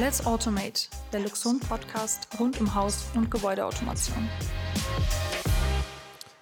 Let's Automate, der Luxon-Podcast rund um Haus- und Gebäudeautomation.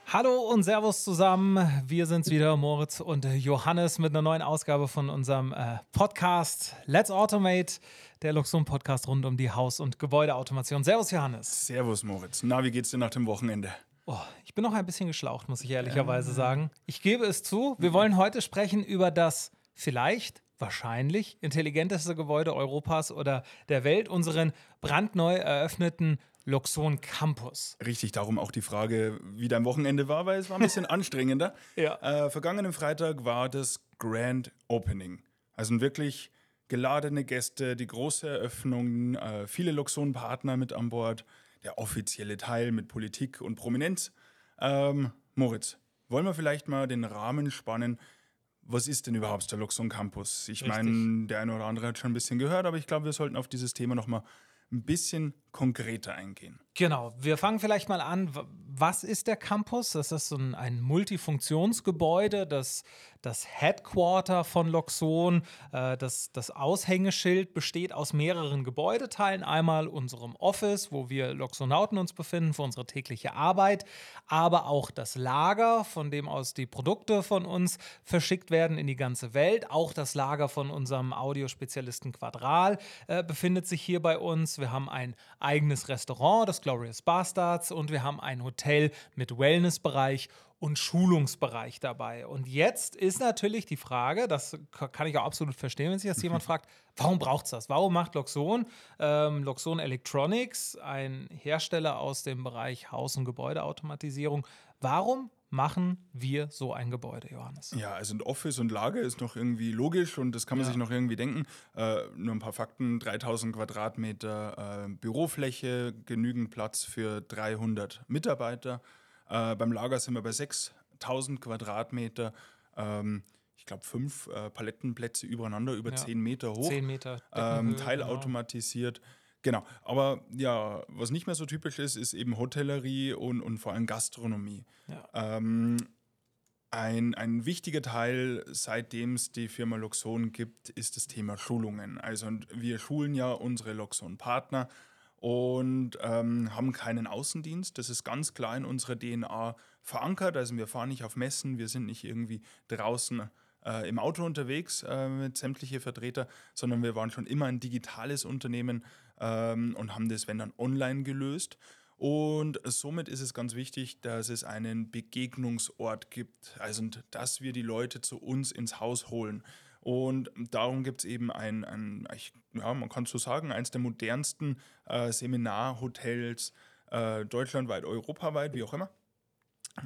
Hallo und Servus zusammen. Wir sind's wieder, Moritz und Johannes, mit einer neuen Ausgabe von unserem äh, Podcast Let's Automate, der Luxon-Podcast rund um die Haus- und Gebäudeautomation. Servus, Johannes. Servus, Moritz. Na, wie geht's dir nach dem Wochenende? Oh, ich bin noch ein bisschen geschlaucht, muss ich ehrlicherweise sagen. Ich gebe es zu. Wir wollen heute sprechen über das vielleicht, wahrscheinlich intelligenteste Gebäude Europas oder der Welt, unseren brandneu eröffneten Luxon Campus. Richtig, darum auch die Frage, wie dein Wochenende war, weil es war ein bisschen anstrengender. Ja. Äh, vergangenen Freitag war das Grand Opening. Also wirklich geladene Gäste, die große Eröffnung, äh, viele Luxon-Partner mit an Bord, der offizielle Teil mit Politik und Prominenz. Ähm, Moritz, wollen wir vielleicht mal den Rahmen spannen? Was ist denn überhaupt der Luxon Campus? Ich meine, der eine oder andere hat schon ein bisschen gehört, aber ich glaube, wir sollten auf dieses Thema nochmal ein bisschen konkreter eingehen. Genau, wir fangen vielleicht mal an. Was ist der Campus? Das ist so ein, ein Multifunktionsgebäude, das, das Headquarter von Loxon. Äh, das, das Aushängeschild besteht aus mehreren Gebäudeteilen. Einmal unserem Office, wo wir Loxonauten uns befinden für unsere tägliche Arbeit, aber auch das Lager, von dem aus die Produkte von uns verschickt werden in die ganze Welt. Auch das Lager von unserem Audiospezialisten Quadral äh, befindet sich hier bei uns. Wir haben ein eigenes Restaurant, das Glorious Bastards, und wir haben ein Hotel mit Wellnessbereich und Schulungsbereich dabei. Und jetzt ist natürlich die Frage, das ka- kann ich auch absolut verstehen, wenn sich das jemand fragt, warum braucht es das? Warum macht Loxon, ähm, Loxon Electronics, ein Hersteller aus dem Bereich Haus- und Gebäudeautomatisierung, warum machen wir so ein Gebäude, Johannes? Ja, also ein Office und Lager ist noch irgendwie logisch und das kann man Ja. sich noch irgendwie denken. Äh, nur ein paar Fakten: 3000 Quadratmeter äh, Bürofläche, genügend Platz für 300 Mitarbeiter. Äh, beim Lager sind wir bei 6000 Quadratmeter. Ähm, ich glaube, fünf äh, Palettenplätze übereinander, über Ja. 10 Meter hoch. 10 Meter. ähm, Deckenhöhe, teilautomatisiert. Genau, aber ja, was nicht mehr so typisch ist, ist eben Hotellerie und, und vor allem Gastronomie. Ja. Ähm, ein, ein wichtiger Teil, seitdem es die Firma Loxon gibt, ist das Thema Schulungen. Also wir schulen ja unsere Loxon-Partner und ähm, haben keinen Außendienst. Das ist ganz klar in unserer DNA verankert. Also wir fahren nicht auf Messen, wir sind nicht irgendwie draußen äh, im Auto unterwegs äh, mit sämtliche Vertreter, sondern wir waren schon immer ein digitales Unternehmen ähm, und haben das, wenn dann, online gelöst. Und somit ist es ganz wichtig, dass es einen Begegnungsort gibt, also dass wir die Leute zu uns ins Haus holen. Und darum gibt es eben ein, ein ja, man kann so sagen, eines der modernsten äh, Seminarhotels äh, deutschlandweit, europaweit, wie auch immer.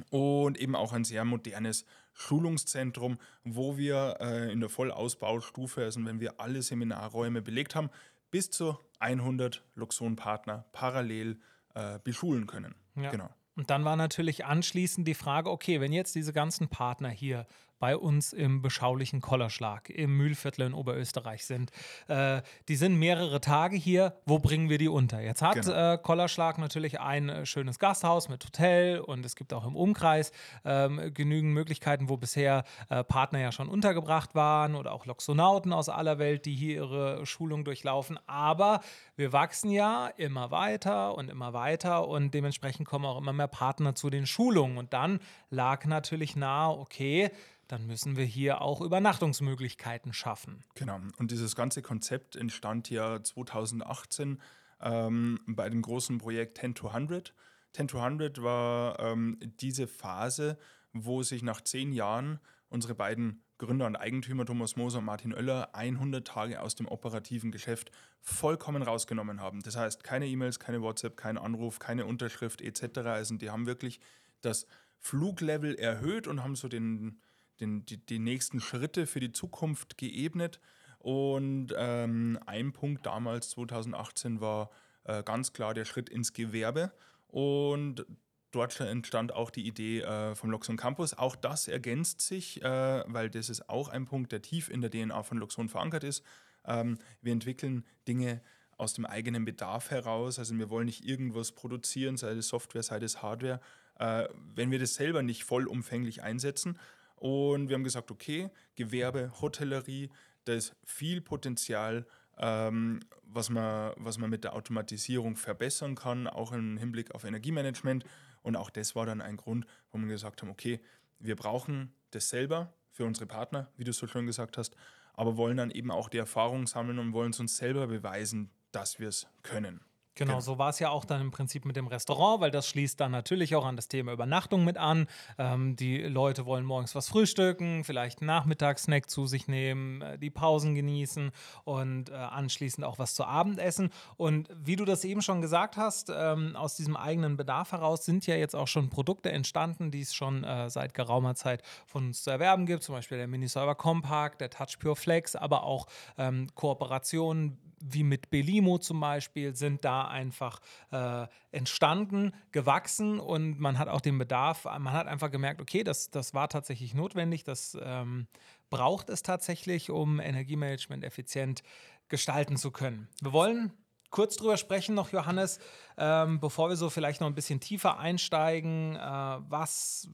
Und eben auch ein sehr modernes Schulungszentrum, wo wir äh, in der Vollausbaustufe, also wenn wir alle Seminarräume belegt haben, bis zu 100 Luxon-Partner parallel äh, beschulen können. Ja. Genau. Und dann war natürlich anschließend die Frage, okay, wenn jetzt diese ganzen Partner hier bei uns im beschaulichen Kollerschlag im Mühlviertel in Oberösterreich sind, äh, die sind mehrere Tage hier, wo bringen wir die unter? Jetzt hat Genau. äh, Kollerschlag natürlich ein äh, schönes Gasthaus mit Hotel und es gibt auch im Umkreis ähm, genügend Möglichkeiten, wo bisher äh, Partner ja schon untergebracht waren oder auch Loxonauten aus aller Welt, die hier ihre Schulung durchlaufen. Aber wir wachsen ja immer weiter und immer weiter und dementsprechend kommen auch immer mehr Partner zu den Schulungen. Und dann lag natürlich nahe, okay, dann müssen wir hier auch Übernachtungsmöglichkeiten schaffen. Genau. Und dieses ganze Konzept entstand ja 2018 ähm, bei dem großen Projekt 10 to 100. 10 to 100 war ähm, diese Phase, wo sich nach zehn Jahren unsere beiden Gründer und Eigentümer Thomas Moser und Martin Oeller 100 Tage aus dem operativen Geschäft vollkommen rausgenommen haben. Das heißt, keine E-Mails, keine WhatsApp, kein Anruf, keine Unterschrift etc. Also die haben wirklich das Fluglevel erhöht und haben so den, den, die, die nächsten Schritte für die Zukunft geebnet. Und ähm, ein Punkt damals, 2018, war äh, ganz klar der Schritt ins Gewerbe. Und dort entstand auch die Idee äh, vom Luxon Campus. Auch das ergänzt sich, äh, weil das ist auch ein Punkt, der tief in der DNA von Luxon verankert ist. Ähm, wir entwickeln Dinge aus dem eigenen Bedarf heraus. Also wir wollen nicht irgendwas produzieren, sei es Software, sei es Hardware, äh, wenn wir das selber nicht vollumfänglich einsetzen. Und wir haben gesagt, okay, Gewerbe, Hotellerie, da ist viel Potenzial ähm, was, man, was man mit der Automatisierung verbessern kann, auch im Hinblick auf Energiemanagement. Und auch das war dann ein Grund, wo wir gesagt haben, okay, wir brauchen das selber für unsere Partner, wie du so schön gesagt hast, aber wollen dann eben auch die Erfahrung sammeln und wollen es uns selber beweisen, dass wir es können. Genau, so war es ja auch dann im Prinzip mit dem Restaurant, weil das schließt dann natürlich auch an das Thema Übernachtung mit an. Ähm, die Leute wollen morgens was frühstücken, vielleicht einen Nachmittagssnack zu sich nehmen, äh, die Pausen genießen und äh, anschließend auch was zu Abend essen. Und wie du das eben schon gesagt hast, ähm, aus diesem eigenen Bedarf heraus sind ja jetzt auch schon Produkte entstanden, die es schon äh, seit geraumer Zeit von uns zu erwerben gibt, zum Beispiel der Miniserver Compact, der Touch Pure Flex, aber auch ähm, Kooperationen wie mit Belimo zum Beispiel, sind da einfach äh, entstanden, gewachsen und man hat auch den Bedarf, man hat einfach gemerkt, okay, das, das war tatsächlich notwendig, das ähm, braucht es tatsächlich, um Energiemanagement effizient gestalten zu können. Wir wollen kurz drüber sprechen noch, Johannes, ähm, bevor wir so vielleicht noch ein bisschen tiefer einsteigen, äh, was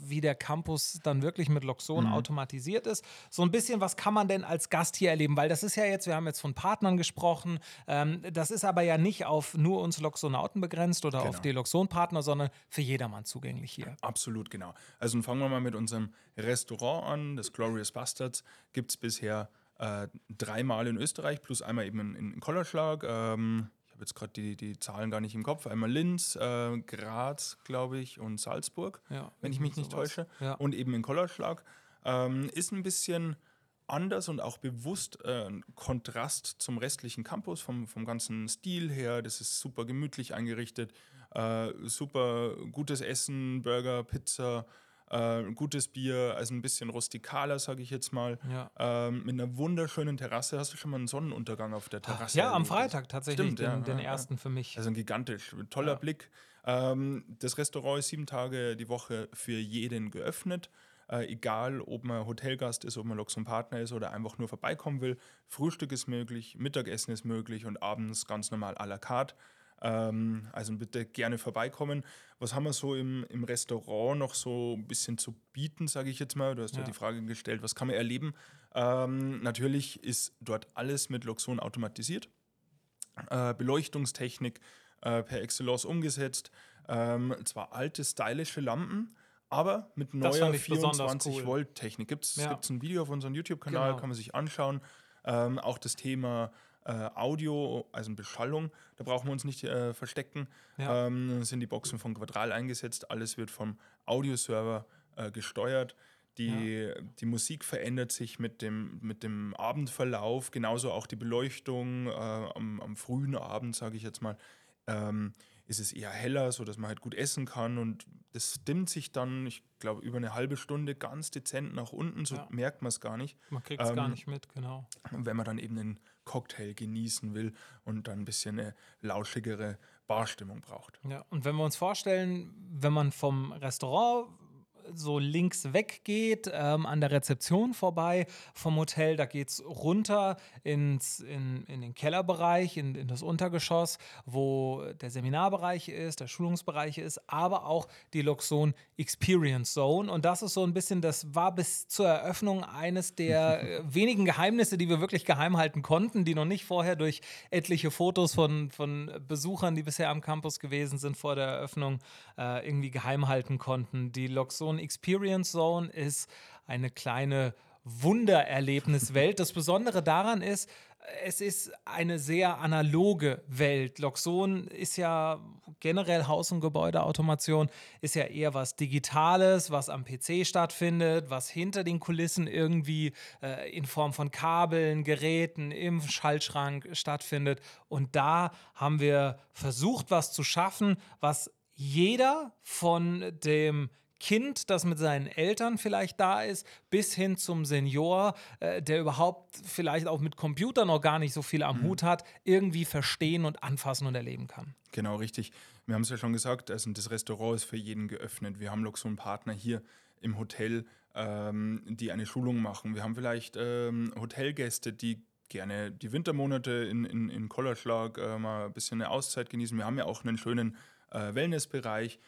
wie der Campus dann wirklich mit Loxon mhm. automatisiert ist. So ein bisschen, was kann man denn als Gast hier erleben? Weil das ist ja jetzt, wir haben jetzt von Partnern gesprochen, ähm, das ist aber ja nicht auf nur uns Loxonauten begrenzt oder genau. auf die Loxon-Partner, sondern für jedermann zugänglich hier. Absolut, genau. Also fangen wir mal mit unserem Restaurant an, das Glorious Bastards. Gibt es bisher äh, dreimal in Österreich, plus einmal eben in, in Kollerschlag. Ähm, habe jetzt gerade die, die Zahlen gar nicht im Kopf. Einmal Linz, äh, Graz, glaube ich, und Salzburg, ja, wenn ich mich nicht sowas. täusche. Ja. Und eben in Kollerschlag. Ähm, ist ein bisschen anders und auch bewusst äh, ein Kontrast zum restlichen Campus, vom, vom ganzen Stil her. Das ist super gemütlich eingerichtet, äh, super gutes Essen, Burger, Pizza äh, gutes Bier, also ein bisschen rustikaler, sage ich jetzt mal. Ja. Ähm, mit einer wunderschönen Terrasse. Hast du schon mal einen Sonnenuntergang auf der Terrasse? Ach, ja, am Freitag tatsächlich, Stimmt, den, ja, den ersten für mich. Also ein gigantisch, toller Blick. Ähm, das Restaurant ist sieben Tage die Woche für jeden geöffnet. Äh, egal, ob man Hotelgast ist, ob man Loxon Partner ist oder einfach nur vorbeikommen will. Frühstück ist möglich, Mittagessen ist möglich und abends ganz normal à la carte. Ähm, also bitte gerne vorbeikommen. Was haben wir so im, im Restaurant noch so ein bisschen zu bieten, sage ich jetzt mal? Du hast ja. ja die Frage gestellt, was kann man erleben? Ähm, natürlich ist dort alles mit Loxon automatisiert. Äh, Beleuchtungstechnik äh, per Excellence umgesetzt. Ähm, zwar alte, stylische Lampen, aber mit neuer 24 cool. Volt Technik. Gibt es ja. ein Video auf unserem YouTube-Kanal, genau. kann man sich anschauen. Ähm, auch das Thema äh, Audio, also Beschallung, da brauchen wir uns nicht äh, verstecken. Ja. Ähm, sind die Boxen von Quadral eingesetzt, alles wird vom Audioserver äh, gesteuert. Die, ja. die Musik verändert sich mit dem, mit dem Abendverlauf, genauso auch die Beleuchtung äh, am, am, frühen Abend, sage ich jetzt mal. Ähm, ist es eher heller, sodass man halt gut essen kann und das dimmt sich dann, ich glaube, über eine halbe Stunde ganz dezent nach unten, so ja. merkt man es gar nicht. Man kriegt es ähm, gar nicht mit, genau. Wenn man dann eben den Cocktail genießen will und dann ein bisschen eine lauschigere Barstimmung braucht. Ja, und wenn wir uns vorstellen, wenn man vom Restaurant so links weggeht, ähm, an der Rezeption vorbei vom Hotel. Da geht es runter ins, in, in den Kellerbereich, in, in das Untergeschoss, wo der Seminarbereich ist, der Schulungsbereich ist, aber auch die Luxon Experience Zone. Und das ist so ein bisschen, das war bis zur Eröffnung eines der äh, wenigen Geheimnisse, die wir wirklich geheim halten konnten, die noch nicht vorher durch etliche Fotos von, von Besuchern, die bisher am Campus gewesen sind, vor der Eröffnung äh, irgendwie geheim halten konnten. Die Luxon Experience Zone ist eine kleine Wundererlebniswelt. Das Besondere daran ist, es ist eine sehr analoge Welt. Loxon ist ja generell Haus- und Gebäudeautomation, ist ja eher was Digitales, was am PC stattfindet, was hinter den Kulissen irgendwie äh, in Form von Kabeln, Geräten im Schaltschrank stattfindet. Und da haben wir versucht, was zu schaffen, was jeder von dem Kind, das mit seinen Eltern vielleicht da ist, bis hin zum Senior, äh, der überhaupt vielleicht auch mit Computer noch gar nicht so viel am mhm. Hut hat, irgendwie verstehen und anfassen und erleben kann. Genau, richtig. Wir haben es ja schon gesagt, also das Restaurant ist für jeden geöffnet. Wir haben noch so einen Partner hier im Hotel, ähm, die eine Schulung machen. Wir haben vielleicht ähm, Hotelgäste, die gerne die Wintermonate in, in, in Kollerschlag äh, mal ein bisschen eine Auszeit genießen. Wir haben ja auch einen schönen äh, Wellnessbereich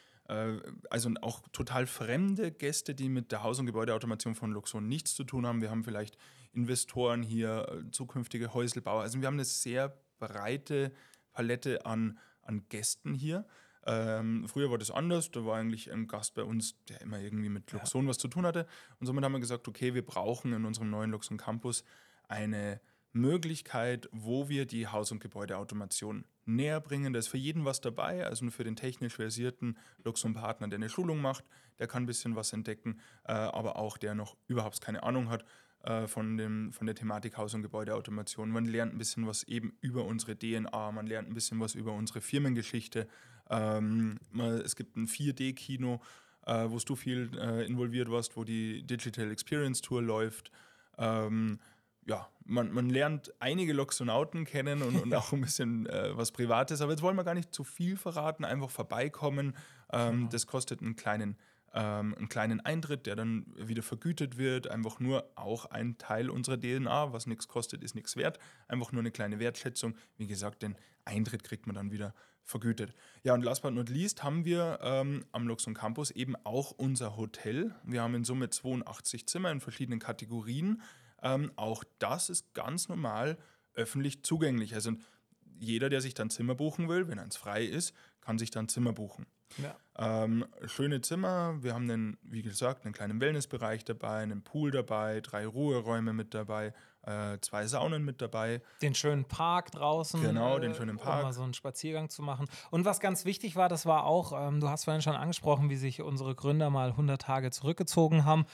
also auch total fremde Gäste, die mit der Haus- und Gebäudeautomation von Luxon nichts zu tun haben. Wir haben vielleicht Investoren hier, äh, zukünftige Häuselbauer. Also wir haben eine sehr breite Palette an, an Gästen hier. Ähm, früher war das anders, da war eigentlich ein Gast bei uns, der immer irgendwie mit Luxon ja. was zu tun hatte. Und somit haben wir gesagt, okay, wir brauchen in unserem neuen Luxon Campus eine Möglichkeit, wo wir die Haus- und Gebäudeautomation näher bringen. Da ist für jeden was dabei, also für den technisch versierten Luxon-Partner, der eine Schulung macht, der kann ein bisschen was entdecken, äh, aber auch der noch überhaupt keine Ahnung hat äh, von, dem, von der Thematik Haus- und Gebäudeautomation. Man lernt ein bisschen was eben über unsere DNA, man lernt ein bisschen was über unsere Firmengeschichte. Ähm, es gibt ein 4D-Kino, äh, wo du viel äh, involviert warst, wo die Digital Experience Tour läuft. Ähm, ja, man, man lernt einige Loxonauten kennen und, und auch ein bisschen äh, was Privates, aber jetzt wollen wir gar nicht zu viel verraten, einfach vorbeikommen. Ähm, genau. Das kostet einen kleinen, ähm, einen kleinen Eintritt, der dann wieder vergütet wird. Einfach nur auch ein Teil unserer DNA. Was nichts kostet, ist nichts wert. Einfach nur eine kleine Wertschätzung. Wie gesagt, den Eintritt kriegt man dann wieder vergütet. Ja, und last but not least haben wir ähm, am Luxon Campus eben auch unser Hotel. Wir haben in Summe 82 Zimmer in verschiedenen Kategorien. Ähm, auch das ist ganz normal öffentlich zugänglich. Also jeder, der sich dann Zimmer buchen will, wenn eins frei ist, kann sich dann Zimmer buchen. Ja. Ähm, schöne Zimmer. Wir haben, einen, wie gesagt, einen kleinen Wellnessbereich dabei, einen Pool dabei, drei Ruheräume mit dabei, äh, zwei Saunen mit dabei. Den schönen Park draußen. Genau, den äh, schönen Park. Um mal so einen Spaziergang zu machen. Und was ganz wichtig war, das war auch, ähm, du hast vorhin schon angesprochen, wie sich unsere Gründer mal 100 Tage zurückgezogen haben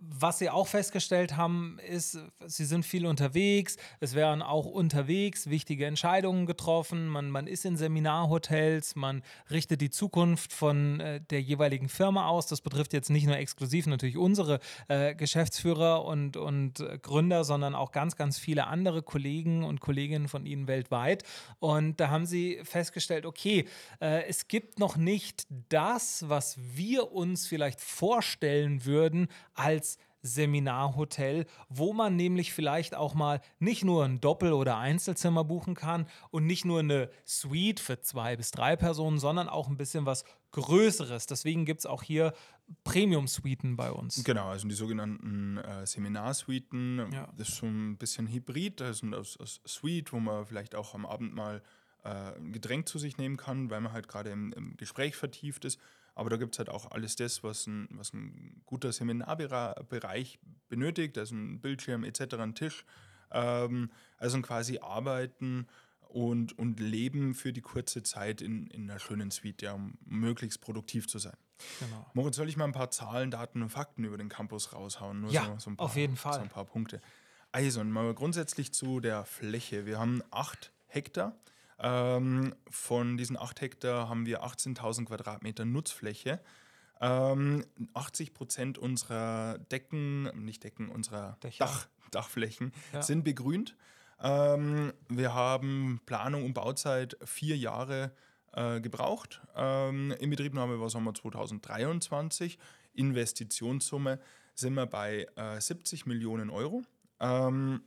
was sie auch festgestellt haben, ist, sie sind viel unterwegs. Es werden auch unterwegs wichtige Entscheidungen getroffen. Man, man ist in Seminarhotels, man richtet die Zukunft von äh, der jeweiligen Firma aus. Das betrifft jetzt nicht nur exklusiv natürlich unsere äh, Geschäftsführer und, und äh, Gründer, sondern auch ganz, ganz viele andere Kollegen und Kolleginnen von ihnen weltweit. Und da haben sie festgestellt, okay, äh, es gibt noch nicht das, was wir uns vielleicht vorstellen würden als Seminarhotel, wo man nämlich vielleicht auch mal nicht nur ein Doppel- oder Einzelzimmer buchen kann und nicht nur eine Suite für zwei bis drei Personen, sondern auch ein bisschen was Größeres. Deswegen gibt es auch hier Premium-Suiten bei uns. Genau, also die sogenannten äh, Seminarsuiten. Ja. Das ist so ein bisschen Hybrid, das ist aus, aus Suite, wo man vielleicht auch am Abend mal äh, ein Getränk zu sich nehmen kann, weil man halt gerade im, im Gespräch vertieft ist. Aber da gibt es halt auch alles das, was ein, was ein guter Seminarbereich benötigt, also ein Bildschirm etc., ein Tisch. Ähm, also quasi arbeiten und, und leben für die kurze Zeit in, in einer schönen Suite, ja, um möglichst produktiv zu sein. Genau. Moritz, soll ich mal ein paar Zahlen, Daten und Fakten über den Campus raushauen? Nur ja, so, so paar, auf jeden Fall. So ein paar Punkte. Also, mal grundsätzlich zu der Fläche. Wir haben acht Hektar ähm, von diesen 8 Hektar haben wir 18.000 Quadratmeter Nutzfläche. Ähm, 80 Prozent unserer Decken, nicht Decken, unserer Dach, Dachflächen ja. sind begrünt. Ähm, wir haben Planung und Bauzeit vier Jahre äh, gebraucht. Ähm, Inbetriebnahme war Sommer 2023. Investitionssumme sind wir bei äh, 70 Millionen Euro. Ähm,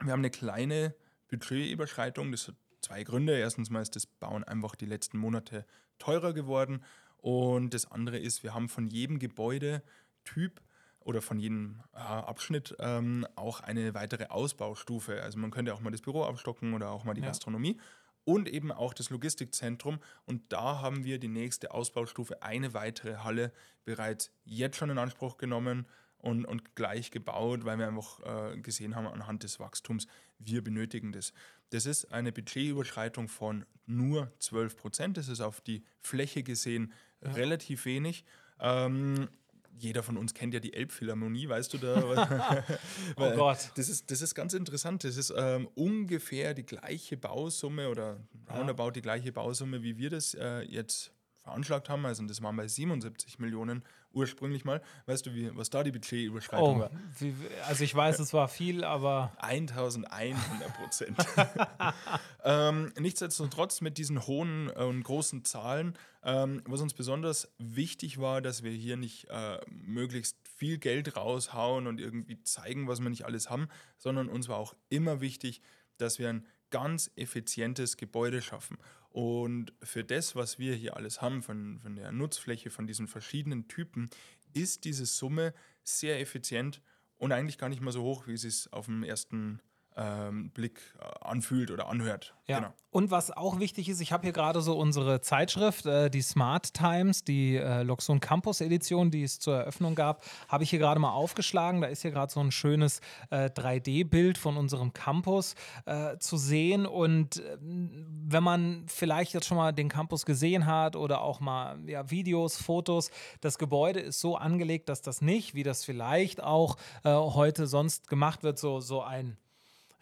wir haben eine kleine Budgetüberschreitung, das hat zwei Gründe. Erstens mal ist das Bauen einfach die letzten Monate teurer geworden. Und das andere ist, wir haben von jedem Gebäudetyp oder von jedem äh, Abschnitt ähm, auch eine weitere Ausbaustufe. Also man könnte auch mal das Büro abstocken oder auch mal die ja. Gastronomie und eben auch das Logistikzentrum. Und da haben wir die nächste Ausbaustufe, eine weitere Halle bereits jetzt schon in Anspruch genommen und, und gleich gebaut, weil wir einfach äh, gesehen haben anhand des Wachstums, wir benötigen das. Das ist eine Budgetüberschreitung von nur 12 Prozent. Das ist auf die Fläche gesehen ja. relativ wenig. Ähm, jeder von uns kennt ja die Elbphilharmonie, weißt du da? oh Gott. Das ist, das ist ganz interessant. Das ist ähm, ungefähr die gleiche Bausumme oder roundabout ja. die gleiche Bausumme, wie wir das äh, jetzt veranschlagt haben. Also das waren bei 77 Millionen ursprünglich mal. Weißt du, wie, was da die Budgetüberschreitung oh, war? Wie, also ich weiß, es war viel, aber... 1100 Prozent. ähm, nichtsdestotrotz mit diesen hohen äh, und großen Zahlen, ähm, was uns besonders wichtig war, dass wir hier nicht äh, möglichst viel Geld raushauen und irgendwie zeigen, was wir nicht alles haben, sondern uns war auch immer wichtig, dass wir ein ganz effizientes Gebäude schaffen. Und für das, was wir hier alles haben, von, von der Nutzfläche, von diesen verschiedenen Typen, ist diese Summe sehr effizient und eigentlich gar nicht mal so hoch, wie es sich auf dem ersten ähm, Blick äh, anfühlt oder anhört. Ja. Genau. Und was auch wichtig ist, ich habe hier gerade so unsere Zeitschrift, äh, die Smart Times, die äh, Loxon Campus Edition, die es zur Eröffnung gab, habe ich hier gerade mal aufgeschlagen. Da ist hier gerade so ein schönes äh, 3D-Bild von unserem Campus äh, zu sehen. Und äh, wenn man vielleicht jetzt schon mal den Campus gesehen hat oder auch mal ja, Videos, Fotos, das Gebäude ist so angelegt, dass das nicht, wie das vielleicht auch äh, heute sonst gemacht wird, so, so ein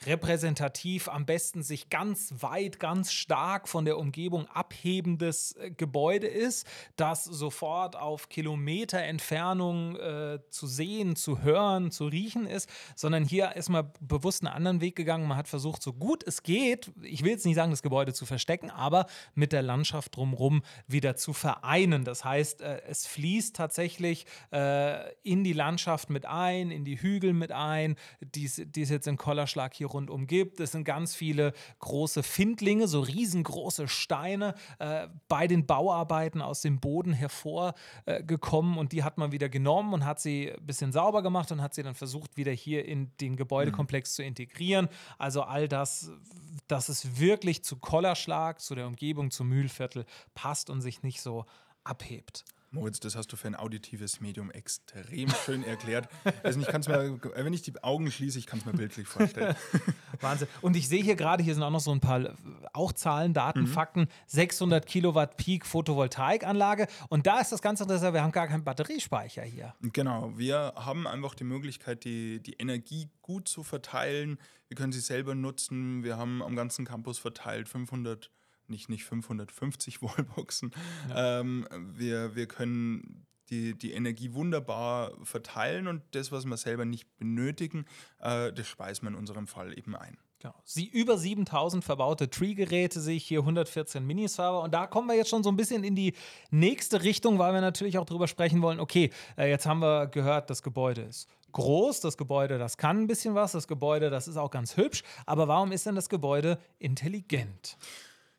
repräsentativ, am besten sich ganz weit, ganz stark von der Umgebung abhebendes äh, Gebäude ist, das sofort auf Kilometer Entfernung äh, zu sehen, zu hören, zu riechen ist, sondern hier ist man bewusst einen anderen Weg gegangen. Man hat versucht, so gut es geht, ich will jetzt nicht sagen, das Gebäude zu verstecken, aber mit der Landschaft drumherum wieder zu vereinen. Das heißt, äh, es fließt tatsächlich äh, in die Landschaft mit ein, in die Hügel mit ein, die es jetzt in Kollerschlag hier rundum gibt. Es sind ganz viele große Findlinge, so riesengroße Steine äh, bei den Bauarbeiten aus dem Boden hervorgekommen äh, und die hat man wieder genommen und hat sie ein bisschen sauber gemacht und hat sie dann versucht, wieder hier in den Gebäudekomplex mhm. zu integrieren. Also all das, dass es wirklich zu Kollerschlag, zu der Umgebung, zum Mühlviertel passt und sich nicht so abhebt. Moritz, das hast du für ein auditives Medium extrem schön erklärt. Also ich kann mir, wenn ich die Augen schließe, ich kann es mir bildlich vorstellen. Wahnsinn. Und ich sehe hier gerade, hier sind auch noch so ein paar auch Zahlen, Daten, mhm. Fakten. 600 Kilowatt Peak Photovoltaikanlage. Und da ist das Ganze interessant, wir haben gar keinen Batteriespeicher hier. Genau, wir haben einfach die Möglichkeit, die, die Energie gut zu verteilen. Wir können sie selber nutzen. Wir haben am ganzen Campus verteilt 500 nicht, nicht 550 Wallboxen. Ja. Ähm, wir, wir können die, die Energie wunderbar verteilen und das, was wir selber nicht benötigen, äh, das speisen wir in unserem Fall eben ein. Genau. Sie über 7000 verbaute Tree-Geräte sehe ich hier, 114 Miniserver. Und da kommen wir jetzt schon so ein bisschen in die nächste Richtung, weil wir natürlich auch darüber sprechen wollen, okay, äh, jetzt haben wir gehört, das Gebäude ist groß, das Gebäude, das kann ein bisschen was, das Gebäude, das ist auch ganz hübsch. Aber warum ist denn das Gebäude intelligent?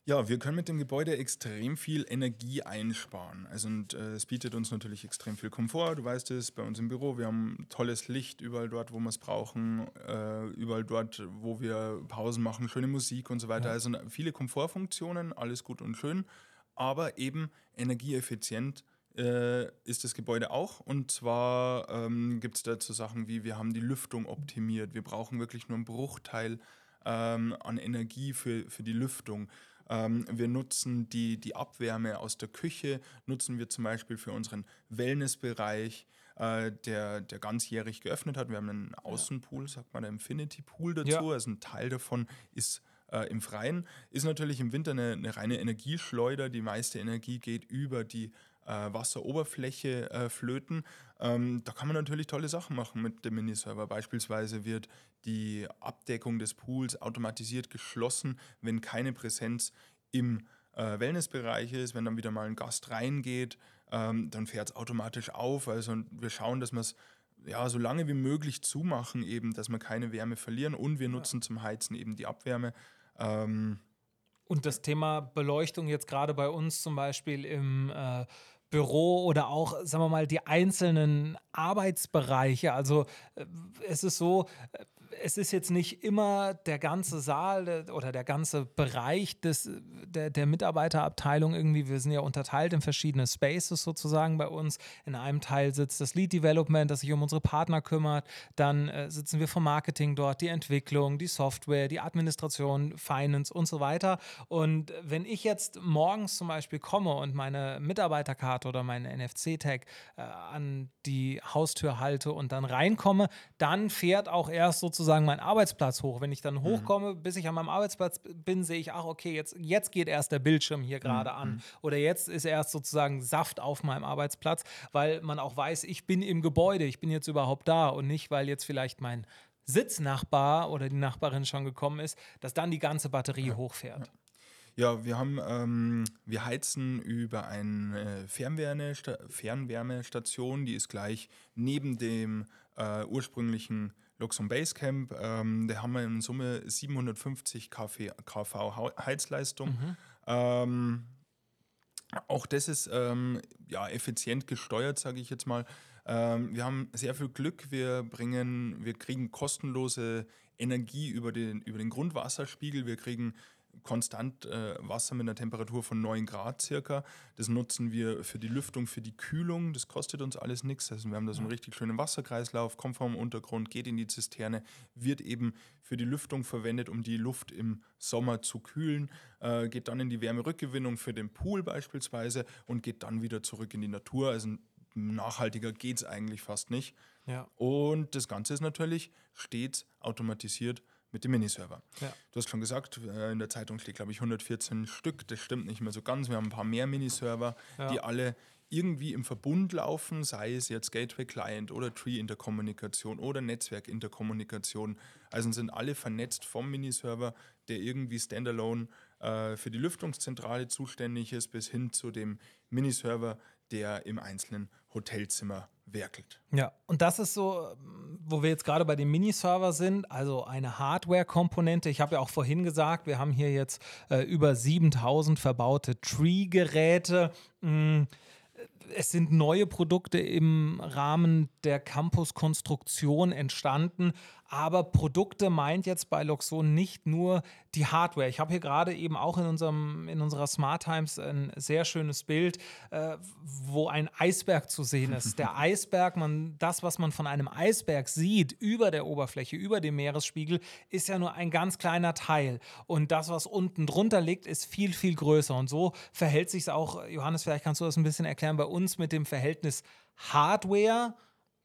Ja, wir können mit dem Gebäude extrem viel Energie einsparen. Also und äh, es bietet uns natürlich extrem viel Komfort. Du weißt es, bei uns im Büro, wir haben tolles Licht überall dort, wo wir es brauchen, äh, überall dort, wo wir Pausen machen, schöne Musik und so weiter. Ja. Also viele Komfortfunktionen, alles gut und schön, aber eben energieeffizient äh, ist das Gebäude auch. Und zwar ähm, gibt es dazu Sachen wie, wir haben die Lüftung optimiert. Wir brauchen wirklich nur einen Bruchteil ähm, an Energie für, für die Lüftung. Ähm, wir nutzen die, die Abwärme aus der Küche, nutzen wir zum Beispiel für unseren Wellnessbereich, äh, der, der ganzjährig geöffnet hat. Wir haben einen Außenpool, sagt man, der Infinity Pool dazu. Ja. Also ein Teil davon ist äh, im Freien. Ist natürlich im Winter eine, eine, reine Energieschleuder. Die meiste Energie geht über die äh, Wasseroberfläche äh, flöten. Ähm, da kann man natürlich tolle Sachen machen mit dem Miniserver. Beispielsweise wird die Abdeckung des Pools automatisiert geschlossen, wenn keine Präsenz im äh, Wellnessbereich ist. Wenn dann wieder mal ein Gast reingeht, ähm, dann fährt es automatisch auf. Also wir schauen, dass wir es ja, so lange wie möglich zumachen, eben, dass wir keine Wärme verlieren und wir nutzen zum Heizen eben die Abwärme. Ähm, und das Thema Beleuchtung jetzt gerade bei uns zum Beispiel im äh, Büro oder auch, sagen wir mal, die einzelnen Arbeitsbereiche. Also äh, es ist so, äh, es ist jetzt nicht immer der ganze Saal oder der ganze Bereich des, der, der Mitarbeiterabteilung irgendwie. Wir sind ja unterteilt in verschiedene Spaces sozusagen bei uns. In einem Teil sitzt das Lead Development, das sich um unsere Partner kümmert. Dann äh, sitzen wir vom Marketing dort, die Entwicklung, die Software, die Administration, Finance und so weiter. Und wenn ich jetzt morgens zum Beispiel komme und meine Mitarbeiterkarte oder meinen NFC-Tag äh, an die Haustür halte und dann reinkomme, dann fährt auch erst sozusagen meinen Arbeitsplatz hoch. Wenn ich dann mhm. hochkomme, mhm. bis ich an meinem Arbeitsplatz bin, sehe ich, ach, okay, jetzt, jetzt geht erst der Bildschirm hier gerade mhm. an. Mhm. Oder jetzt ist erst sozusagen Saft auf meinem Arbeitsplatz, weil man auch weiß, ich bin im Gebäude, ich bin jetzt überhaupt da und nicht, weil jetzt vielleicht mein Sitznachbar oder die Nachbarin schon gekommen ist, dass dann die ganze Batterie ja. hochfährt. Ja. Ja, wir haben, ähm, wir heizen über eine Fernwärmestation, die ist gleich neben dem äh, ursprünglichen Luxon Basecamp, ähm, da haben wir in Summe 750 kV, kV Heizleistung. Mhm. Ähm, auch das ist ähm, ja, effizient gesteuert, sage ich jetzt mal. Ähm, wir haben sehr viel Glück. Wir bringen, wir kriegen kostenlose Energie über den, über den Grundwasserspiegel. Wir kriegen konstant äh, Wasser mit einer Temperatur von 9 Grad circa. Das nutzen wir für die Lüftung, für die Kühlung. Das kostet uns alles nichts. Also wir haben da so einen richtig schönen Wasserkreislauf, kommt vom Untergrund, geht in die Zisterne, wird eben für die Lüftung verwendet, um die Luft im Sommer zu kühlen, äh, geht dann in die Wärmerückgewinnung für den Pool beispielsweise und geht dann wieder zurück in die Natur. Also nachhaltiger geht es eigentlich fast nicht. Ja. Und das Ganze ist natürlich stets automatisiert mit dem Miniserver. Ja. Du hast schon gesagt, äh, in der Zeitung steht, glaube ich, 114 Stück. Das stimmt nicht mehr so ganz. Wir haben ein paar mehr Miniserver, Ja. die alle irgendwie im Verbund laufen, sei es jetzt Gateway Client oder Tree Interkommunikation oder Netzwerk Interkommunikation. Also sind alle vernetzt vom Miniserver, der irgendwie standalone äh, für die Lüftungszentrale zuständig ist, bis hin zu dem Miniserver, der im einzelnen Hotelzimmer werkelt. Ja, und das ist so, wo wir jetzt gerade bei dem Miniserver sind, also eine Hardware-Komponente. Ich habe ja auch vorhin gesagt, wir haben hier jetzt äh, über 7000 verbaute Tree-Geräte. Mm, Es sind neue Produkte im Rahmen der Campus-Konstruktion entstanden, aber Produkte meint jetzt bei Loxon nicht nur die Hardware. Ich habe hier gerade eben auch in, unserem, in unserer Smart Times ein sehr schönes Bild, äh, wo ein Eisberg zu sehen ist. Der Eisberg, man, das, was man von einem Eisberg sieht, über der Oberfläche, über dem Meeresspiegel, ist ja nur ein ganz kleiner Teil. Und das, was unten drunter liegt, ist viel, viel größer. Und so verhält sich es auch, Johannes, vielleicht kannst du das ein bisschen erklären, bei uns mit dem Verhältnis Hardware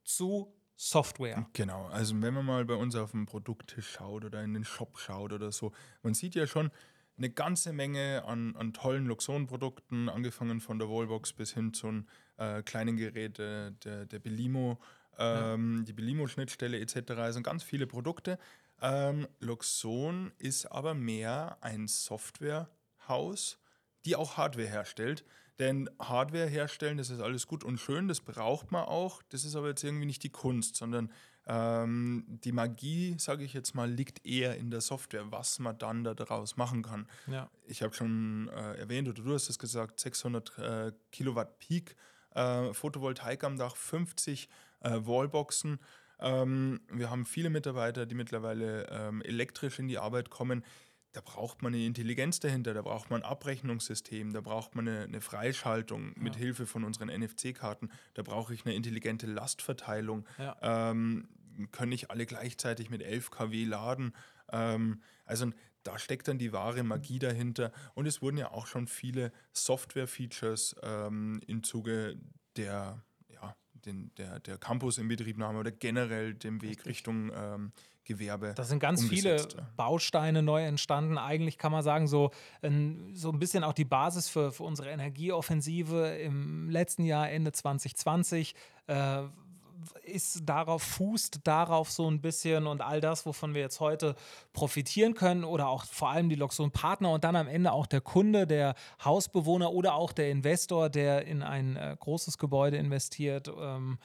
zu Software. Genau, also wenn man mal bei uns auf den Produkttisch schaut oder in den Shop schaut oder so, man sieht ja schon eine ganze Menge an, an tollen Luxon-Produkten, angefangen von der Wallbox bis hin zu einem äh, kleinen Gerät äh, der, der Belimo, ähm, die Belimo-Schnittstelle etc. Also ganz viele Produkte. Ähm, Luxon ist aber mehr ein Softwarehaus, die auch Hardware herstellt. Denn Hardware herstellen, das ist alles gut und schön, das braucht man auch. Das ist aber jetzt irgendwie nicht die Kunst, sondern ähm, die Magie, sage ich jetzt mal, liegt eher in der Software, was man dann daraus machen kann. Ja. Ich habe schon äh, erwähnt, oder du hast es gesagt, 600 äh, Kilowatt Peak, äh, Photovoltaik am Dach, 50 äh, Wallboxen. Ähm, wir haben viele Mitarbeiter, die mittlerweile ähm, elektrisch in die Arbeit kommen. Da braucht man eine Intelligenz dahinter, da braucht man ein Abrechnungssystem, da braucht man eine, eine Freischaltung mit Hilfe von unseren NFC-Karten, da brauche ich eine intelligente Lastverteilung. Ja. Ähm, können nicht alle gleichzeitig mit 11 kW laden. Ähm, also da steckt dann die wahre Magie dahinter. Und es wurden ja auch schon viele Software-Features ähm, im Zuge der, ja, den, der, der Campus-Inbetriebnahme oder generell dem Weg Richtung ähm, Gewerbe. Da sind ganz viele umgesetzt. Bausteine neu entstanden. Eigentlich kann man sagen, so ein, so ein bisschen auch die Basis für, für unsere Energieoffensive im letzten Jahr, Ende 2020. Äh, ist darauf, fußt darauf so ein bisschen und all das, wovon wir jetzt heute profitieren können oder auch vor allem die Loxon-Partner und dann am Ende auch der Kunde, der Hausbewohner oder auch der Investor, der in ein äh, großes Gebäude investiert, ähm,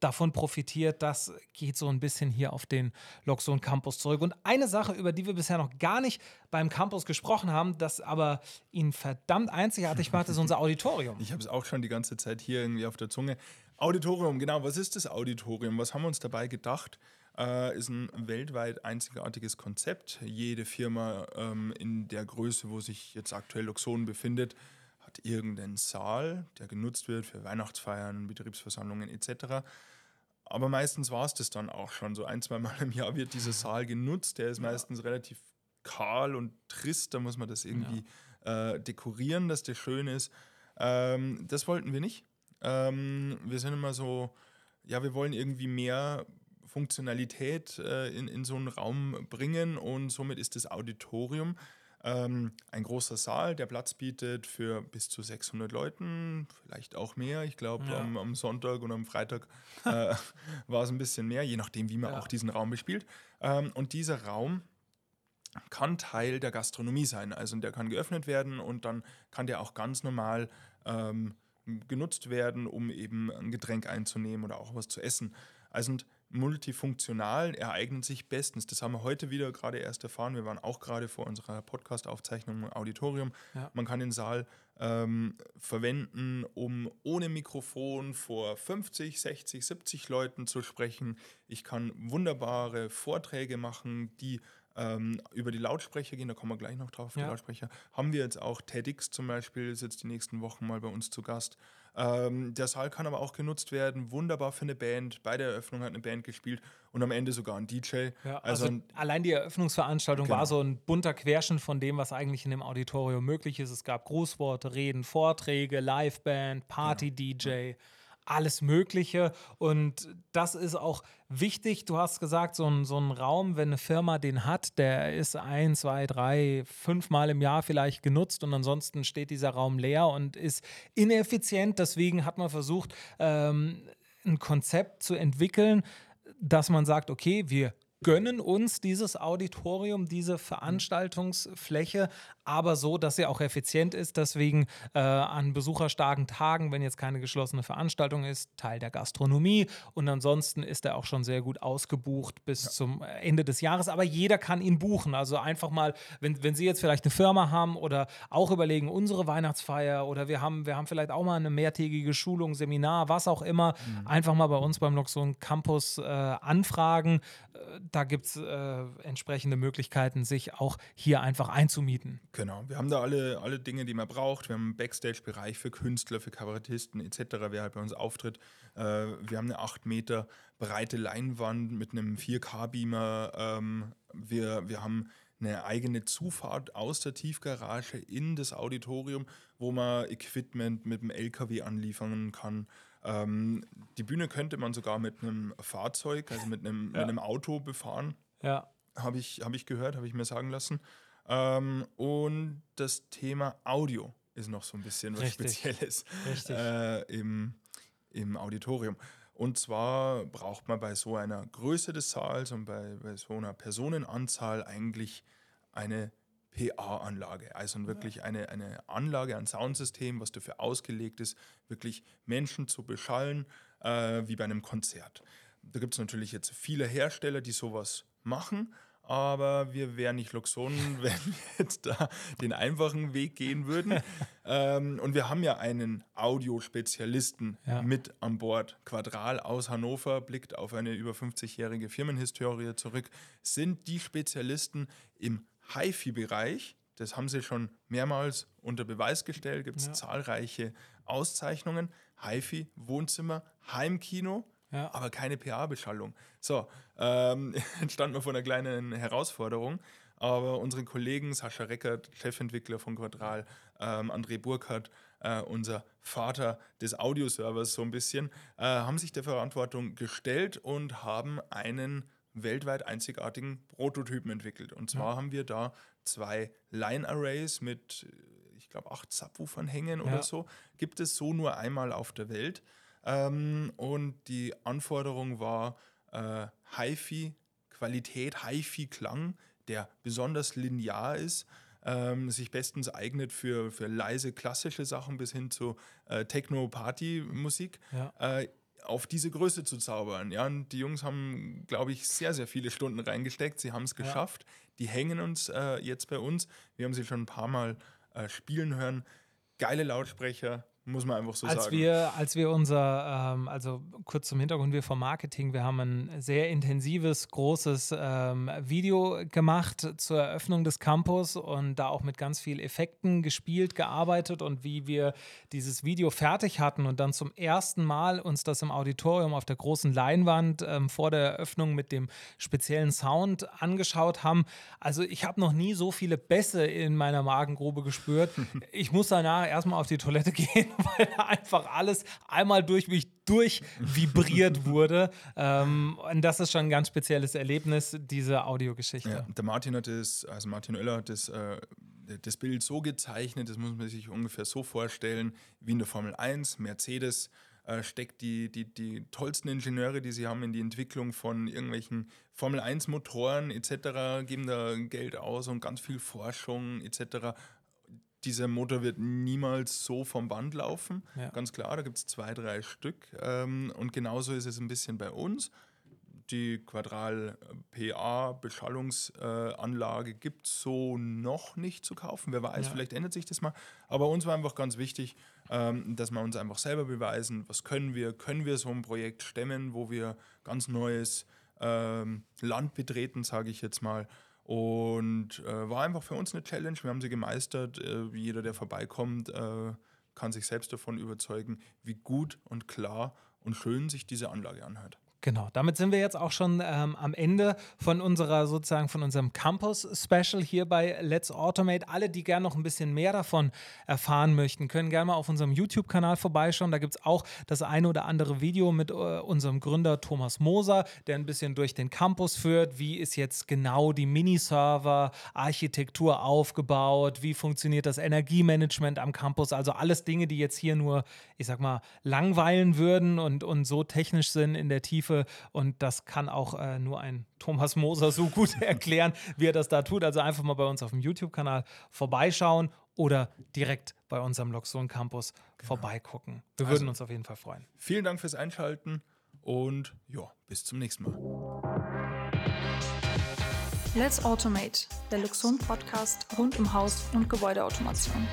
davon profitiert. Das geht so ein bisschen hier auf den Loxon Campus zurück. Und eine Sache, über die wir bisher noch gar nicht beim Campus gesprochen haben, das aber ihn verdammt einzigartig macht, ist unser Auditorium. Ich habe es auch schon die ganze Zeit hier irgendwie auf der Zunge. Auditorium, genau. Was ist das Auditorium? Was haben wir uns dabei gedacht? Äh, ist ein weltweit einzigartiges Konzept. Jede Firma ähm, in der Größe, wo sich jetzt aktuell Luxon befindet, hat irgendeinen Saal, der genutzt wird für Weihnachtsfeiern, Betriebsversammlungen etc. Aber meistens war es das dann auch schon. So ein, zwei Mal im Jahr wird dieser Saal genutzt. Der ist meistens relativ kahl und trist. Da muss man das irgendwie äh, dekorieren, dass der schön ist. Ähm, das wollten wir nicht. Ähm, wir sind immer so, ja, wir wollen irgendwie mehr Funktionalität äh, in, in so einen Raum bringen und somit ist das Auditorium ähm, ein großer Saal, der Platz bietet für bis zu 600 Leuten, vielleicht auch mehr. Ich glaube, Ja. am, am Sonntag und am Freitag äh, war es ein bisschen mehr, je nachdem, wie man Ja. auch diesen Raum bespielt. Ähm, und dieser Raum kann Teil der Gastronomie sein. Also der kann geöffnet werden und dann kann der auch ganz normal ähm, genutzt werden, um eben ein Getränk einzunehmen oder auch was zu essen. Also multifunktional, ereignen sich bestens. Das haben wir heute wieder gerade erst erfahren. Wir waren auch gerade vor unserer Podcast-Aufzeichnung im Auditorium. Ja. Man kann den Saal ähm, verwenden, um ohne Mikrofon vor 50, 60, 70 Leuten zu sprechen. Ich kann wunderbare Vorträge machen, die ähm, über die Lautsprecher gehen, da kommen wir gleich noch drauf, die Ja. Lautsprecher. Haben wir jetzt auch TEDx zum Beispiel, ist jetzt die nächsten Wochen mal bei uns zu Gast. Ähm, der Saal kann aber auch genutzt werden, wunderbar für eine Band. Bei der Eröffnung hat eine Band gespielt und am Ende sogar ein DJ. Ja, also, also, allein die Eröffnungsveranstaltung Genau. war so ein bunter Querschnitt von dem, was eigentlich in dem Auditorium möglich ist. Es gab Grußworte, Reden, Vorträge, Liveband, Party-DJ, alles Mögliche. Und das ist auch wichtig. Du hast gesagt, so ein, so ein Raum, wenn eine Firma den hat, der ist ein, zwei, drei, fünfmal im Jahr vielleicht genutzt und ansonsten steht dieser Raum leer und ist ineffizient. Deswegen hat man versucht, ähm, ein Konzept zu entwickeln, dass man sagt, okay, wir gönnen uns dieses Auditorium, diese Veranstaltungsfläche, aber so, dass sie auch effizient ist. Deswegen äh, an besucherstarken Tagen, wenn jetzt keine geschlossene Veranstaltung ist, Teil der Gastronomie. Und ansonsten ist er auch schon sehr gut ausgebucht bis zum Ende des Jahres. Aber jeder kann ihn buchen. Also einfach mal, wenn, wenn Sie jetzt vielleicht eine Firma haben oder auch überlegen, unsere Weihnachtsfeier oder wir haben, wir haben vielleicht auch mal eine mehrtägige Schulung, Seminar, was auch immer, einfach mal bei uns beim Loxon Campus äh, anfragen. Äh, da gibt es äh, entsprechende Möglichkeiten, sich auch hier einfach einzumieten. Genau, wir haben da alle, alle Dinge, die man braucht. Wir haben einen Backstage-Bereich für Künstler, für Kabarettisten etc., wer halt bei uns auftritt. Äh, wir haben eine 8 Meter breite Leinwand mit einem 4K-Beamer. Ähm, wir, wir haben eine eigene Zufahrt aus der Tiefgarage in das Auditorium, wo man Equipment mit dem LKW anliefern kann. Ähm, die Bühne könnte man sogar mit einem Fahrzeug, also mit einem, mit einem Auto befahren Ja, habe ich, hab ich gehört, habe ich mir sagen lassen. Ähm, und das Thema Audio ist noch so ein bisschen was Richtig. Spezielles äh, im, im Auditorium. Und zwar braucht man bei so einer Größe des Saals und bei, bei so einer Personenanzahl eigentlich eine PA-Anlage. Also wirklich eine, eine Anlage, ein Soundsystem, was dafür ausgelegt ist, wirklich Menschen zu beschallen, äh, wie bei einem Konzert. Da gibt es natürlich jetzt viele Hersteller, die sowas machen, aber wir wären nicht Luxon, wenn wir jetzt da den einfachen Weg gehen würden. ähm, und wir haben ja einen Audiospezialisten Ja. mit an Bord. Quadral aus Hannover blickt auf eine über 50-jährige Firmenhistorie zurück. Sind die Spezialisten im HiFi-Bereich, das haben sie schon mehrmals unter Beweis gestellt, gibt es Ja. zahlreiche Auszeichnungen. HiFi, Wohnzimmer, Heimkino, Ja. aber keine PA-Beschallung. So, ähm, jetzt standen wir vor einer kleinen Herausforderung. Aber unsere Kollegen Sascha Reckert, Chefentwickler von Quadral, ähm, André Burkhardt, äh, unser Vater des Audioservers so ein bisschen, äh, haben sich der Verantwortung gestellt und haben einen weltweit einzigartigen Prototypen entwickelt. Und zwar haben wir da zwei Line-Arrays mit, ich glaube, acht Subwoofern hängen Ja. oder so. Gibt es so nur einmal auf der Welt. Ähm, und die Anforderung war äh, HiFi, Qualität, HiFi-Klang, der besonders linear ist, ähm, sich bestens eignet für, für leise klassische Sachen bis hin zu äh, Techno-Party-Musik. Ja. Äh, auf diese Größe zu zaubern. Ja, und die Jungs haben, glaube ich, sehr, sehr viele Stunden reingesteckt. Sie haben es geschafft. Die hängen uns äh, jetzt bei uns. Wir haben sie schon ein paar Mal äh, spielen hören. Geile Lautsprecher, muss man einfach so als sagen. wir, als wir unser, ähm, also kurz zum Hintergrund, wir vom Marketing, wir haben ein sehr intensives, großes ähm, Video gemacht zur Eröffnung des Campus und da auch mit ganz viel Effekten gespielt, gearbeitet und wie wir dieses Video fertig hatten und dann zum ersten Mal uns das im Auditorium auf der großen Leinwand ähm, vor der Eröffnung mit dem speziellen Sound angeschaut haben. Also ich habe noch nie so viele Bässe in meiner Magengrube gespürt. Ich muss danach erstmal auf die Toilette gehen, weil einfach alles einmal durch mich durchvibriert wurde. Ähm, und das ist schon ein ganz spezielles Erlebnis, diese Audiogeschichte. Ja, der Martin hat das, also Martin Oeller hat das, äh, das Bild so gezeichnet, das muss man sich ungefähr so vorstellen, wie in der Formel 1, Mercedes äh, steckt die, die, die tollsten Ingenieure, die sie haben, in die Entwicklung von irgendwelchen Formel 1 Motoren etc., geben da Geld aus und ganz viel Forschung etc. Dieser Motor wird niemals so vom Band laufen, Ja. ganz klar, da gibt es zwei, drei Stück. Ähm, und genauso ist es ein bisschen bei uns die Quadral-PA-Beschallungsanlage gibt es so noch nicht zu kaufen. Wer weiß, ja. vielleicht ändert sich das mal. Aber uns war einfach ganz wichtig, ähm, dass wir uns einfach selber beweisen, was können wir, können wir so ein Projekt stemmen, wo wir ganz neues ähm, Land betreten, sage ich jetzt mal. Und äh, war einfach für uns eine Challenge. Wir haben sie gemeistert. Äh, jeder, der vorbeikommt, äh, kann sich selbst davon überzeugen, wie gut und klar und schön sich diese Anlage anhört. Genau, damit sind wir jetzt auch schon ähm, am Ende von unserer sozusagen von unserem Campus-Special hier bei Let's Automate. Alle, die gerne noch ein bisschen mehr davon erfahren möchten, können gerne mal auf unserem YouTube-Kanal vorbeischauen. Da gibt es auch das eine oder andere Video mit äh, unserem Gründer Thomas Moser, der ein bisschen durch den Campus führt. Wie ist jetzt genau die Miniserver-Architektur aufgebaut? Wie funktioniert das Energiemanagement am Campus? Also alles Dinge, die jetzt hier nur, ich sag mal, langweilen würden und, und so technisch sind in der Tiefe Tiefe und das kann auch äh, nur ein Thomas Moser so gut erklären, wie er das da tut. Also einfach mal bei uns auf dem YouTube-Kanal vorbeischauen oder direkt bei unserem Loxon Campus genau. vorbeigucken. Wir würden also, uns auf jeden Fall freuen. Vielen Dank fürs Einschalten und ja, bis zum nächsten Mal. Let's Automate, der Luxon Podcast rund um Haus- und Gebäudeautomation.